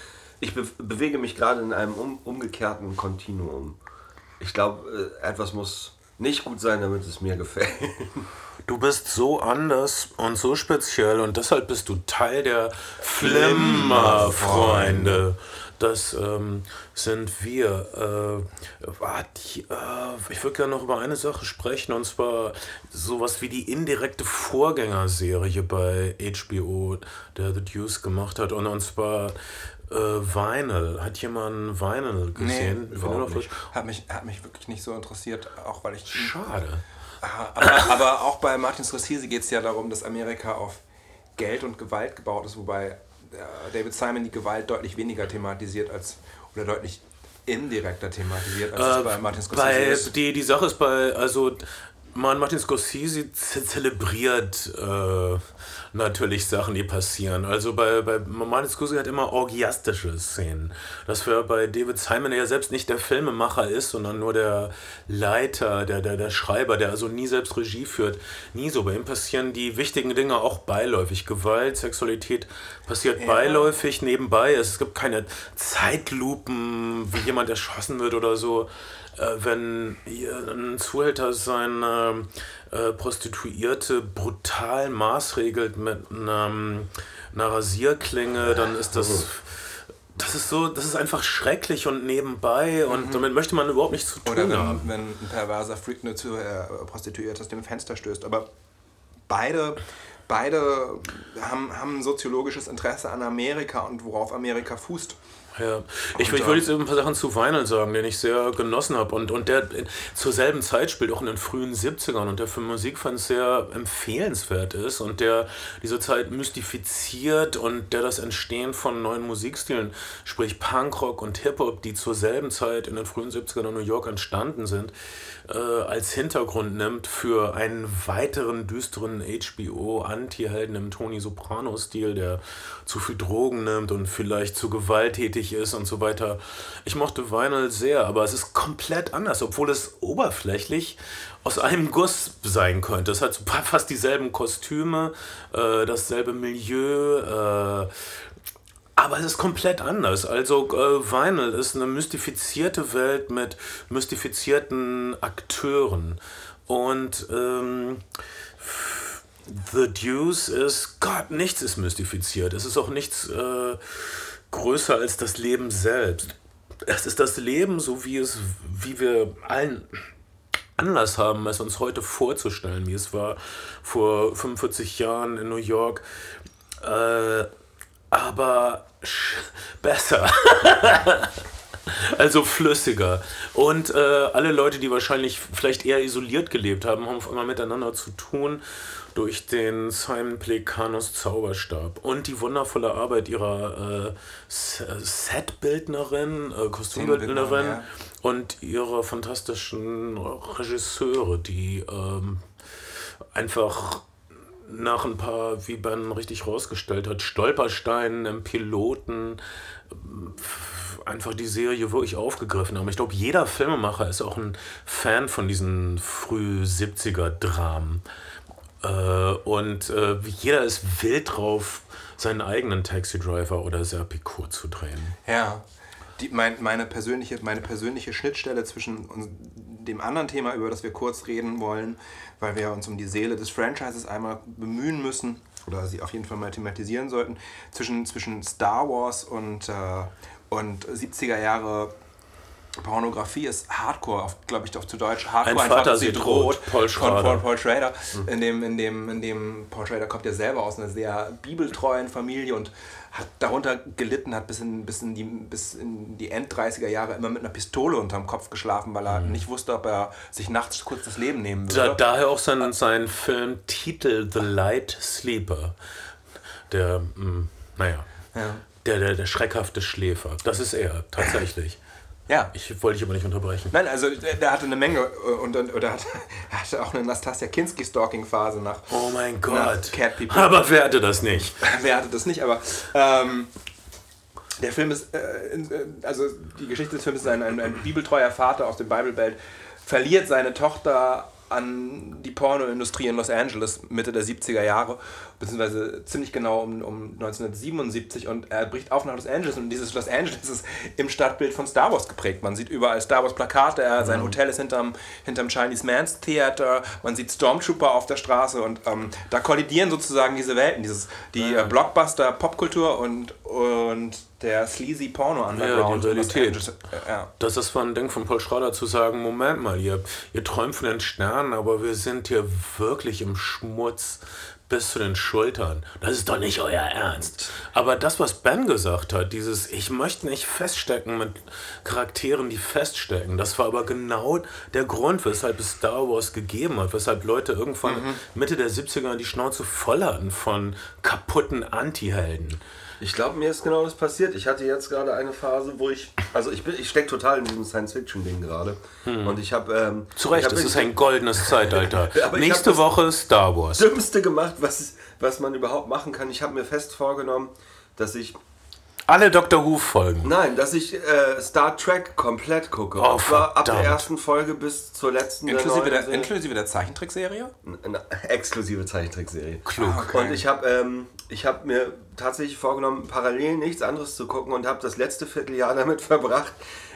ich be bewege mich gerade in einem um, umgekehrten Kontinuum. Ich glaube, äh, etwas muss nicht gut sein, damit es mir gefällt. Du bist so anders und so speziell und deshalb bist du Teil der Flimmerfreunde. Das ähm, sind wir. Äh, die, äh, ich würde gerne noch über eine Sache sprechen und zwar sowas wie die indirekte Vorgängerserie bei HBO, der The Deuce gemacht hat. Und, und zwar äh, Vinyl. Hat jemand Vinyl gesehen? Nee, überhaupt nicht. Hat mich, hat mich wirklich nicht so interessiert, auch weil ich. Schade. Aber, aber auch bei Martin Scorsese geht es ja darum, dass Amerika auf Geld und Gewalt gebaut ist, wobei David Simon die Gewalt deutlich weniger thematisiert als oder deutlich indirekter thematisiert als äh, bei Martin Scorsese. Bei, ist. Die, die Sache ist bei, also man, Martin Scorsese zelebriert äh, natürlich Sachen, die passieren. Also bei, bei Martin Scorsese hat immer orgiastische Szenen. Das wäre bei David Simon, der ja selbst nicht der Filmemacher ist, sondern nur der Leiter, der, der, der Schreiber, der also nie selbst Regie führt. Nie so. Bei ihm passieren die wichtigen Dinge auch beiläufig. Gewalt, Sexualität passiert ja. beiläufig nebenbei. Es gibt keine Zeitlupen, wie jemand erschossen wird oder so. Äh, wenn ein Zuhälter seine äh, Prostituierte brutal maßregelt mit einer, einer Rasierklinge, dann ist das das ist so, das ist einfach schrecklich und nebenbei und mhm. damit möchte man überhaupt nichts zu tun Oder wenn, haben. wenn ein perverser Freak eine zu, äh, Prostituierte aus dem Fenster stößt. Aber beide, beide haben, haben ein soziologisches Interesse an Amerika und worauf Amerika fußt. Ja, ich, ich würde jetzt ein paar Sachen zu Vinyl sagen, den ich sehr genossen habe. Und, und der zur selben Zeit spielt, auch in den frühen 70ern, und der für Musikfans sehr empfehlenswert ist und der diese Zeit mystifiziert und der das Entstehen von neuen Musikstilen, sprich Punkrock und Hip-Hop, die zur selben Zeit in den frühen 70ern in New York entstanden sind, äh, als Hintergrund nimmt für einen weiteren düsteren HBO-Anti-Helden im Tony Soprano-Stil, der zu viel Drogen nimmt und vielleicht zu gewalttätig ist und so weiter. Ich mochte Vinyl sehr, aber es ist komplett anders, obwohl es oberflächlich aus einem Guss sein könnte. Es hat fast dieselben Kostüme, äh, dasselbe Milieu, äh, aber es ist komplett anders. Also äh, Vinyl ist eine mystifizierte Welt mit mystifizierten Akteuren. Und ähm, The Deuce ist, Gott, nichts ist mystifiziert. Es ist auch nichts äh, größer als das Leben selbst. Es ist das Leben, so wie es, wie wir allen Anlass haben, es uns heute vorzustellen, wie es war vor 45 Jahren in New York. Äh, aber besser. also flüssiger. Und äh, alle Leute, die wahrscheinlich vielleicht eher isoliert gelebt haben, haben auf einmal miteinander zu tun durch den Simon Plekanus Zauberstab und die wundervolle Arbeit ihrer äh, Setbildnerin, äh, Kostümbildnerin ja. und ihrer fantastischen Regisseure, die ähm, einfach nach ein paar, wie Ben richtig rausgestellt hat, Stolpersteinen im Piloten einfach die Serie wirklich aufgegriffen haben. Ich glaube, jeder Filmemacher ist auch ein Fan von diesen früh 70er Dramen. Äh, und äh, jeder ist wild drauf, seinen eigenen Taxi Driver oder Serpico zu drehen. Ja. Die, mein, meine, persönliche, meine persönliche Schnittstelle zwischen dem anderen Thema, über das wir kurz reden wollen, weil wir uns um die Seele des Franchises einmal bemühen müssen, oder sie auf jeden Fall mal thematisieren sollten, zwischen, zwischen Star Wars und, äh, und 70er Jahre Pornografie ist Hardcore, glaube ich, auf zu Deutsch. Hardcore ein Vater sie droht, Paul Schrader. Von Paul, Schrader. Mhm. In, dem, in, dem, in dem Paul Schrader kommt ja selber aus einer sehr bibeltreuen Familie und hat darunter gelitten, hat bis in, bis in, die, bis in die End-30er Jahre immer mit einer Pistole unterm Kopf geschlafen, weil er mhm. nicht wusste, ob er sich nachts kurz das Leben nehmen würde. Da, daher auch sein, sein Filmtitel The Light Sleeper. Der, mh, hm, naja, ja. der, der, der schreckhafte Schläfer. Das ist er, tatsächlich. Ja. Ich wollte dich aber nicht unterbrechen. Nein, also der, hatte eine Menge äh, und, und oder hat, er hatte auch eine Nastasia Kinski-Stalking-Phase nach. Oh mein Gott. Cat People. Aber wer hatte das nicht? wer hatte das nicht, aber ähm, der Film ist, äh, äh, also die Geschichte des Films ist ein, ein, ein bibeltreuer Vater aus dem Bible Belt, verliert seine Tochter an die Pornoindustrie in Los Angeles Mitte der 70er Jahre, beziehungsweise ziemlich genau um, um 1977 und er bricht auf nach Los Angeles und dieses Los Angeles ist im Stadtbild von Star Wars geprägt. Man sieht überall Star Wars Plakate, er, sein mhm. Hotel ist hinterm, hinterm Chinese Man's Theater, man sieht Stormtrooper auf der Straße und ähm, da kollidieren sozusagen diese Welten, dieses, die äh, Blockbuster Popkultur und, und der sleazy Porno Underground. Ja, die Realität. Ja. Das ist ein Ding von Paul Schrader zu sagen, Moment mal, ihr, ihr träumt von den Sternen, aber wir sind hier wirklich im Schmutz bis zu den Schultern. Das ist doch nicht euer Ernst. Aber das, was Ben gesagt hat, dieses Ich möchte nicht feststecken mit Charakteren, die feststecken, das war aber genau der Grund, weshalb es Star Wars gegeben hat, weshalb Leute irgendwann mhm. Mitte der 70er die Schnauze voll hatten von kaputten Anti-Helden. Ich glaube, mir ist genau das passiert. Ich hatte jetzt gerade eine Phase, wo ich, also ich ich stecke total in diesem Science-Fiction-Ding gerade. Hm. Und ich habe... Ähm, Zu Recht, es ist ein goldenes Zeitalter. Nächste Woche Star Wars. Dümmste gemacht, was, was man überhaupt machen kann. Ich habe mir fest vorgenommen, dass ich alle Dr. Who-Folgen. Nein, dass ich äh, Star Trek komplett gucke. Oh, und zwar ab der ersten Folge bis zur letzten. Inklusive der, der inklusive der Zeichentrickserie? Exklusive Zeichentrickserie. Klug. Ah, okay. Und ich habe ähm, hab mir tatsächlich vorgenommen, parallel nichts anderes zu gucken und habe das letzte Vierteljahr damit verbracht,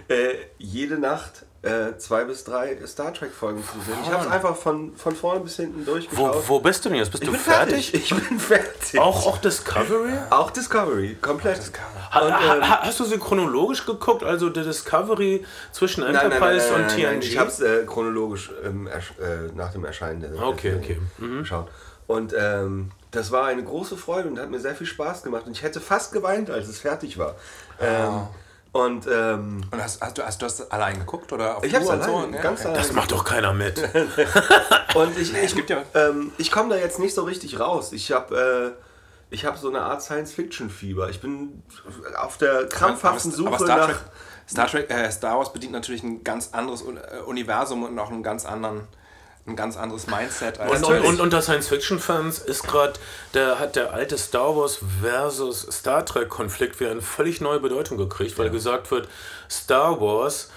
äh, jede Nacht äh, zwei bis drei Star Trek Folgen zu sehen. Ich habe es einfach von, von vorne bis hinten durchgeschaut. Wo, wo bist du denn jetzt? Bist ich du fertig? fertig? Ich bin fertig. Auch, auch Discovery? Auch Discovery, komplett. Discovery. Ha, und, ähm, hast du sie chronologisch geguckt? Also der Discovery zwischen Enterprise nein, nein, nein, und TNG? Nein, ich habe es äh, chronologisch ähm, äh, nach dem Erscheinen der Okay, okay. Mhm. Geschaut. Und ähm, das war eine große Freude und hat mir sehr viel Spaß gemacht. Und ich hätte fast geweint, als es fertig war. Oh. Und, ähm, und hast, hast, du, hast du das allein geguckt? Oder ich habe es allein, so? ganz ja, Das macht doch keiner mit. und ich, ich, ja. ähm, ich komme da jetzt nicht so richtig raus. Ich habe äh, hab so eine Art Science-Fiction-Fieber. Ich bin auf der krampfhaften Suche aber Star nach... Trek, Star, Trek, äh, Star Wars bedient natürlich ein ganz anderes äh, Universum und auch einen ganz anderen ein ganz anderes Mindset. Als und, und, unter Science-Fiction-Fans ist gerade, der hat der alte Star Wars versus Star Trek-Konflikt wieder eine völlig neue Bedeutung gekriegt, weil ja. gesagt wird, Star Wars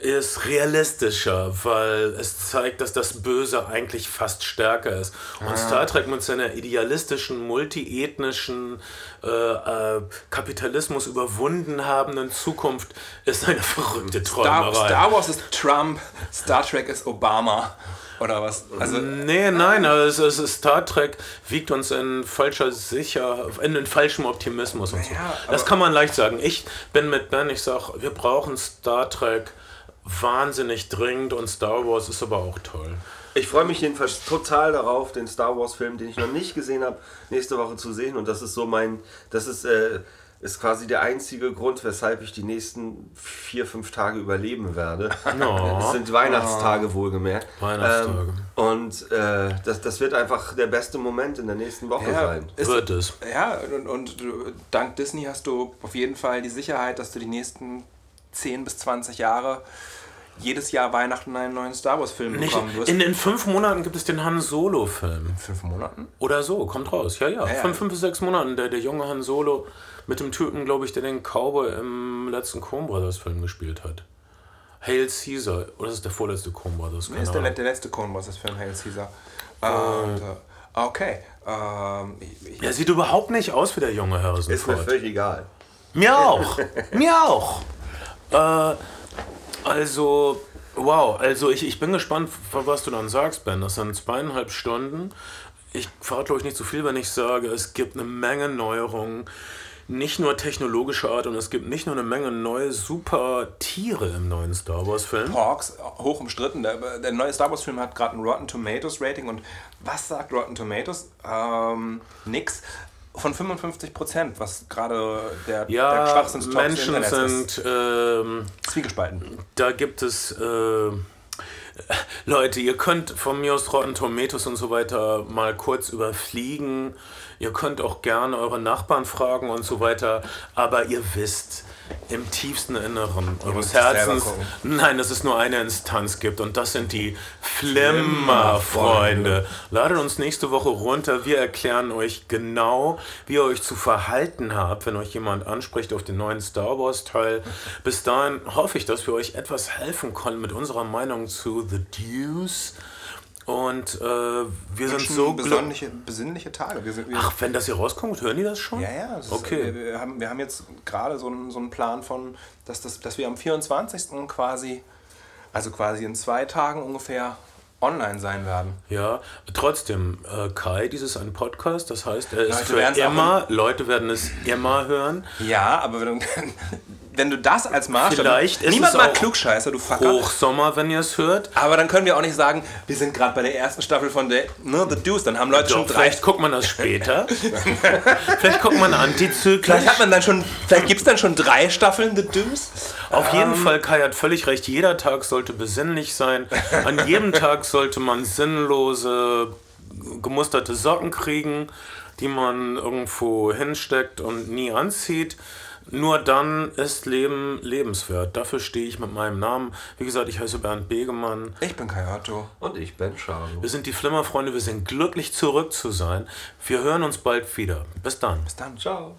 ist realistischer, weil es zeigt, dass das Böse eigentlich fast stärker ist. Und ah. Star Trek mit seiner idealistischen, multiethnischen, äh, äh, Kapitalismus überwunden habenden Zukunft ist eine verrückte Träumerei. Star, Star Wars ist Trump, Star Trek ist Obama. Oder was? Also, nee, nein, also es ist Star Trek wiegt uns in falscher sicher, in, in falschem Optimismus und so. Ja, das kann man leicht sagen. Ich bin mit Ben, ich sag, wir brauchen Star Trek wahnsinnig dringend und Star Wars ist aber auch toll. Ich freue mich jedenfalls total darauf, den Star Wars Film, den ich noch nicht gesehen habe, nächste Woche zu sehen. Und das ist so mein, das ist, äh, ist quasi der einzige Grund, weshalb ich die nächsten vier, fünf Tage überleben werde. No. Das sind Weihnachtstage wohlgemerkt. Weihnachtstage. Ähm, und äh, das, das wird einfach der beste Moment in der nächsten Woche Ja, sein. ist, Wird es. Ja, und, und du, dank Disney hast du auf jeden Fall die Sicherheit, dass du die nächsten 10 bis 20 Jahre jedes Jahr Weihnachten einen neuen Star Wars-Film Nicht, bekommen wirst. in, in fünf Monaten gibt es den Han Solo-Film. fünf Monaten? Oder so, kommt raus. Ja, ja. Ja, ja. Fünf, fünf bis sechs Monaten. Der, der junge Han Solo mit dem Typen, glaube ich, der den Cowboy im letzten Coen Brothers Film gespielt hat. Hail Caesar. Oder ist das der vorletzte Coen Brothers? Nee, ist der, der letzte Coen Brothers Film, Hail Caesar. Und, äh, okay. Ähm, ich, ich, Der sieht überhaupt nicht aus wie der junge Harrison Ist mir Ford. völlig egal. Mir auch. Mir auch. Äh, also, wow. Also, ich, ich bin gespannt, was du dann sagst, Ben. Das sind zweieinhalb Stunden. Ich verrate, glaube ich, nicht so viel, wenn ich sage, es gibt eine Menge Neuerungen. Nicht nur technologischer Art und es gibt nicht nur eine Menge neue super Tiere im neuen Star Wars-Film. Hawks, hoch umstritten. Der, der neue Star Wars-Film hat gerade ein Rotten Tomatoes Rating und was sagt Rotten Tomatoes? Ähm, nix. Von 55 Prozent, was gerade der, der Ja, Schwachsinnstalk des Menschen sind. Ähm. Zwiegespalten. da gibt es äh, Leute, ihr könnt von mir aus Rotten Tomatoes und so weiter mal kurz überfliegen. Ihr könnt auch gerne eure Nachbarn fragen und so weiter. Aber ihr wisst im tiefsten Inneren eures Herzens, nein, dass es nur eine Instanz gibt und das sind die Flimmerfreunde. Ladet uns nächste Woche runter. Wir erklären euch genau, wie ihr euch zu verhalten habt, wenn euch jemand anspricht auf den neuen Star Wars Teil. Bis dahin hoffe ich, dass wir euch etwas helfen konnten mit unserer Meinung zu The Deuce. Und äh, wir sind so glücklich. besonnliche, besinnliche Tage. Wir sind, wir, Ach, wenn das hier rauskommt, hören die das schon? ja, ja. das ist- Okay. Wir, wir, haben, wir haben jetzt gerade so einen, so einen Plan von, dass, das, dass wir am 24. quasi, also quasi in zwei Tagen ungefähr online sein werden. Ja, trotzdem, äh, Kai, dies ist ein Podcast, das heißt, er ist Leute für immer, Leute werden es immer hören. Ja, aber wenn du, das als Maßstab... Vielleicht ist Niemand es mag Klugscheißer, du Fucker. Hochsommer, wenn ihr es hört. Aber dann können wir auch nicht sagen, wir sind gerade bei der ersten Staffel von The, ne, The Deuce. Dann haben Leute Doch, schon drei. vielleicht guckt man das später. vielleicht guckt man antizyklisch. Vielleicht hat man dann schon, vielleicht gibt es dann schon drei Staffeln The Deuce. Auf jeden Fall, Kai hat völlig recht. Jeder Tag sollte besinnlich sein. An jedem Tag sollte man sinnlose, gemusterte Socken kriegen, die man irgendwo hinsteckt und nie anzieht. Nur dann ist Leben lebenswert. Dafür stehe ich mit meinem Namen. Wie gesagt, ich heiße Bernd Begemann. Ich bin Kai Otto. Und ich bin Charlo. Wir sind die Flimmerfreunde. Wir sind glücklich zurück zu sein. Wir hören uns bald wieder. Bis dann. Bis dann. Ciao.